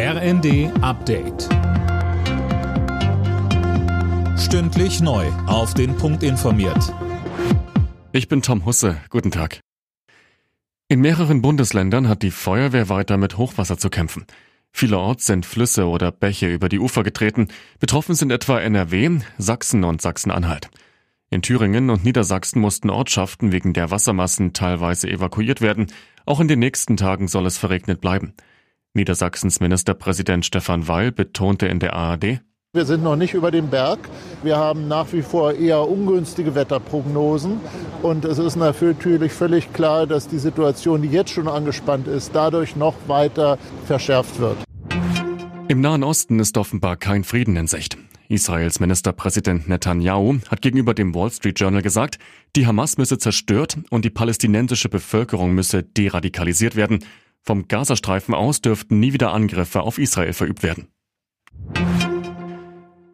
RND Update. Stündlich neu. Auf den Punkt informiert. Ich bin Tom Husse. Guten Tag. In mehreren Bundesländern hat die Feuerwehr weiter mit Hochwasser zu kämpfen. Vielerorts sind Flüsse oder Bäche über die Ufer getreten. Betroffen sind etwa NRW, Sachsen und Sachsen-Anhalt. In Thüringen und Niedersachsen mussten Ortschaften wegen der Wassermassen teilweise evakuiert werden. Auch in den nächsten Tagen soll es verregnet bleiben. Niedersachsens Ministerpräsident Stefan Weil betonte in der ARD, wir sind noch nicht über dem Berg. Wir haben nach wie vor eher ungünstige Wetterprognosen. Und es ist natürlich völlig klar, dass die Situation, die jetzt schon angespannt ist, dadurch noch weiter verschärft wird. Im Nahen Osten ist offenbar kein Frieden in Sicht. Israels Ministerpräsident Netanyahu hat gegenüber dem Wall Street Journal gesagt, die Hamas müsse zerstört und die palästinensische Bevölkerung müsse deradikalisiert werden. Vom Gazastreifen aus dürften nie wieder Angriffe auf Israel verübt werden.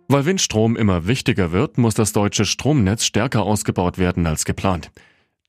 Weil Windstrom immer wichtiger wird, muss das deutsche Stromnetz stärker ausgebaut werden als geplant.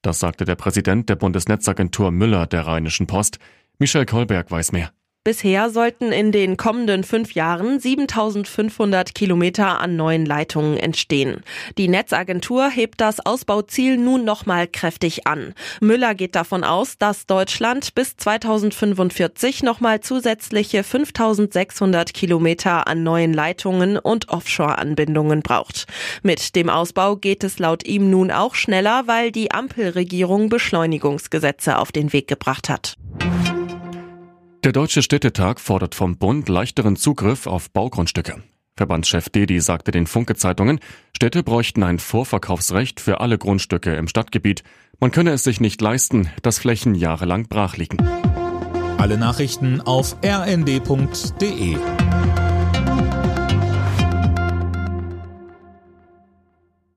Das sagte der Präsident der Bundesnetzagentur Müller der Rheinischen Post. Michel Kolberg weiß mehr. Bisher sollten in den kommenden fünf Jahren 7500 Kilometer an neuen Leitungen entstehen. Die Netzagentur hebt das Ausbauziel nun nochmal kräftig an. Müller geht davon aus, dass Deutschland bis 2045 nochmal zusätzliche 5600 Kilometer an neuen Leitungen und Offshore-Anbindungen braucht. Mit dem Ausbau geht es laut ihm nun auch schneller, weil die Ampelregierung Beschleunigungsgesetze auf den Weg gebracht hat. Der Deutsche Städtetag fordert vom Bund leichteren Zugriff auf Baugrundstücke. Verbandschef Dedi sagte den Funke-Zeitungen, Städte bräuchten ein Vorverkaufsrecht für alle Grundstücke im Stadtgebiet. Man könne es sich nicht leisten, dass Flächen jahrelang brach liegen. Alle Nachrichten auf rnd.de